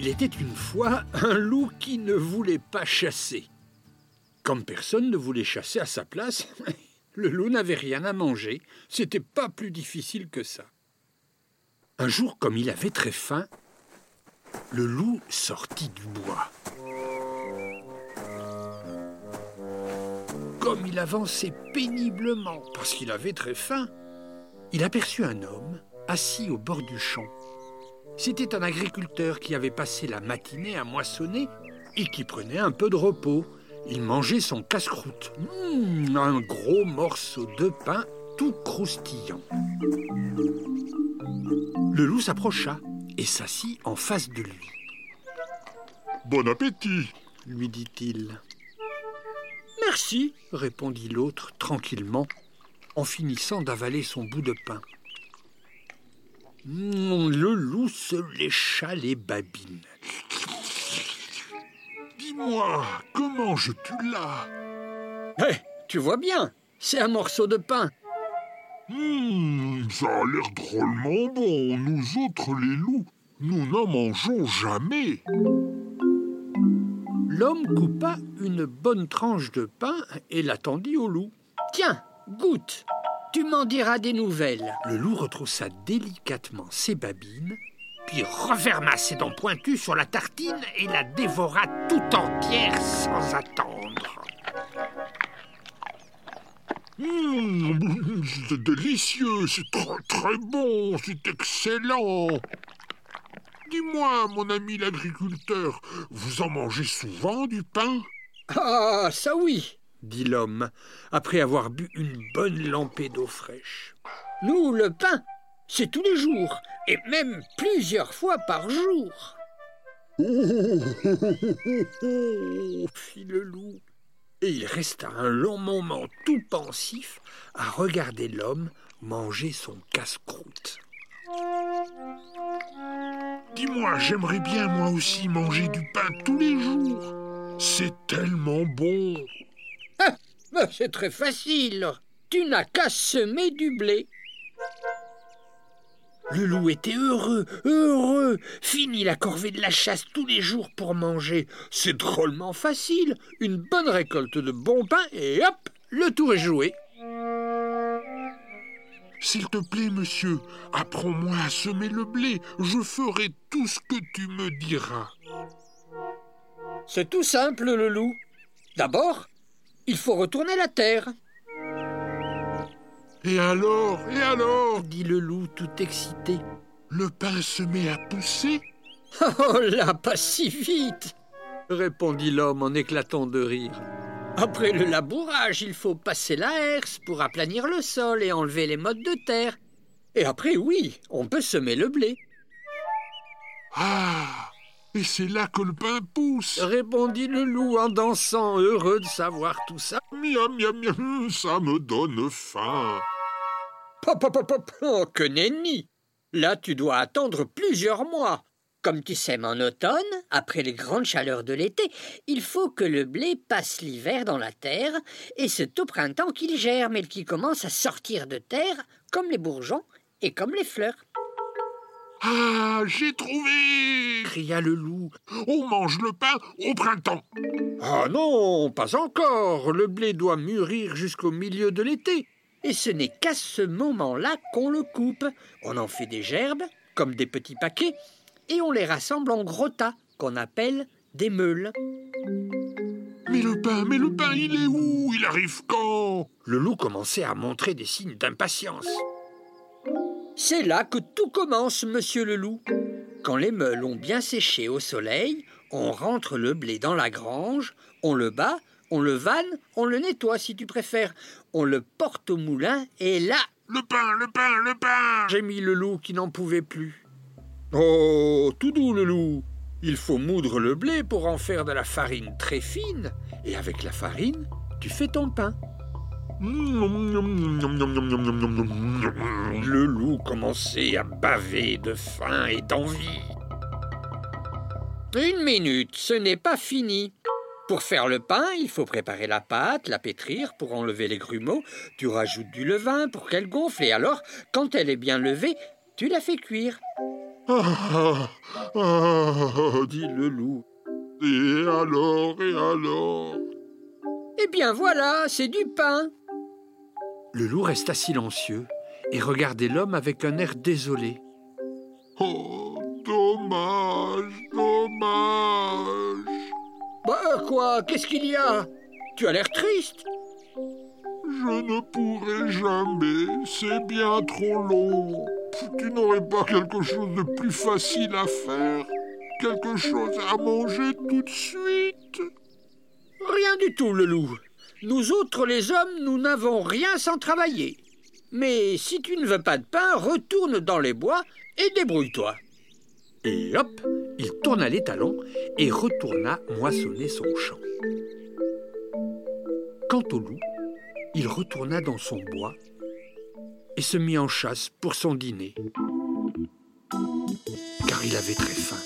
Il était une fois un loup qui ne voulait pas chasser. Comme personne ne voulait chasser à sa place, le loup n'avait rien à manger. C'était pas plus difficile que ça. Un jour, comme il avait très faim, le loup sortit du bois. Comme il avançait péniblement parce qu'il avait très faim, il aperçut un homme assis au bord du champ. C'était un agriculteur qui avait passé la matinée à moissonner et qui prenait un peu de repos. Il mangeait son casse-croûte. Mmh, un gros morceau de pain tout croustillant. Le loup s'approcha et s'assit en face de lui. Bon appétit lui dit-il. Merci, répondit l'autre tranquillement, en finissant d'avaler son bout de pain. Mmh, le loup se lécha les babines. Dis-moi, comment je tu là? Hé, tu vois bien, c'est un morceau de pain. Hum, ça a l'air drôlement bon. Nous autres, les loups, nous n'en mangeons jamais. L'homme coupa une bonne tranche de pain et la tendit au loup. Tiens, goûte. Tu m'en diras des nouvelles. Le loup retroussa délicatement ses babines, puis referma ses dents pointues sur la tartine et la dévora tout entière sans attendre. Hum, c'est délicieux, c'est très très bon, c'est excellent. Dis-moi, mon ami l'agriculteur, vous en mangez souvent du pain? Ah, ça oui, dit l'homme, après avoir bu une bonne lampée d'eau fraîche. Nous, le pain, c'est tous les jours, et même plusieurs fois par jour. Oh, fit le loup, et il resta un long moment tout pensif à regarder l'homme manger son casse-croûte. Dis-moi, j'aimerais bien moi aussi manger du pain tous les jours. C'est tellement bon. Ah, c'est très facile. Tu n'as qu'à semer du blé. Le loup était heureux, heureux. Fini la corvée de la chasse tous les jours pour manger. C'est drôlement facile. Une bonne récolte de bon pain et hop, le tour est joué. S'il te plaît, monsieur, apprends-moi à semer le blé. Je ferai tout ce que tu me diras. C'est tout simple, le loup. D'abord, il faut retourner la terre. Et alors Et alors dit le loup tout excité. Le pain se met à pousser Oh là, pas si vite répondit l'homme en éclatant de rire. Après le labourage, il faut passer la herse pour aplanir le sol et enlever les mottes de terre. Et après, oui, on peut semer le blé. Ah Et c'est là que le pain pousse répondit le loup en dansant, heureux de savoir tout ça. Miam, miam, miam, ça me donne faim. Pop, pop, pop, pop, oh, que nenni Là, tu dois attendre plusieurs mois. Comme tu sèmes en automne, après les grandes chaleurs de l'été, il faut que le blé passe l'hiver dans la terre, et c'est au printemps qu'il germe et qu'il commence à sortir de terre, comme les bourgeons et comme les fleurs. Ah, j'ai trouvé cria le loup. On mange le pain au printemps. Ah non, pas encore. Le blé doit mûrir jusqu'au milieu de l'été. Et ce n'est qu'à ce moment-là qu'on le coupe. On en fait des gerbes, comme des petits paquets, et on les rassemble en gros tas, qu'on appelle des meules. Mais le pain, mais le pain, il est où? Il arrive quand? Le loup commençait à montrer des signes d'impatience. C'est là que tout commence, monsieur le loup. Quand les meules ont bien séché au soleil, on rentre le blé dans la grange, on le bat, on le vanne, on le nettoie si tu préfères, on le porte au moulin, et là... Le pain, le pain, le pain J'ai mis le loup qui n'en pouvait plus. Oh, tout doux le loup Il faut moudre le blé pour en faire de la farine très fine, et avec la farine, tu fais ton pain. Le loup commençait à baver de faim et d'envie. Une minute, ce n'est pas fini. Pour faire le pain, il faut préparer la pâte, la pétrir pour enlever les grumeaux. Tu rajoutes du levain pour qu'elle gonfle et alors, quand elle est bien levée, tu la fais cuire. Ah, ah, dit le loup. Et alors, et alors? Eh bien voilà, c'est du pain. Le loup resta silencieux et regardait l'homme avec un air désolé. Oh, dommage, dommage. Bah quoi Qu'est-ce qu'il y a? Tu as l'air triste. Je ne pourrai jamais, c'est bien trop long. Tu n'aurais pas quelque chose de plus facile à faire? Quelque chose à manger tout de suite? Rien du tout, le loup. Nous autres, les hommes, nous n'avons rien sans travailler. Mais si tu ne veux pas de pain, retourne dans les bois et débrouille-toi. Et hop, il tourna les talons et retourna moissonner son champ. Quant au loup, il retourna dans son bois et se mit en chasse pour son dîner, car il avait très faim.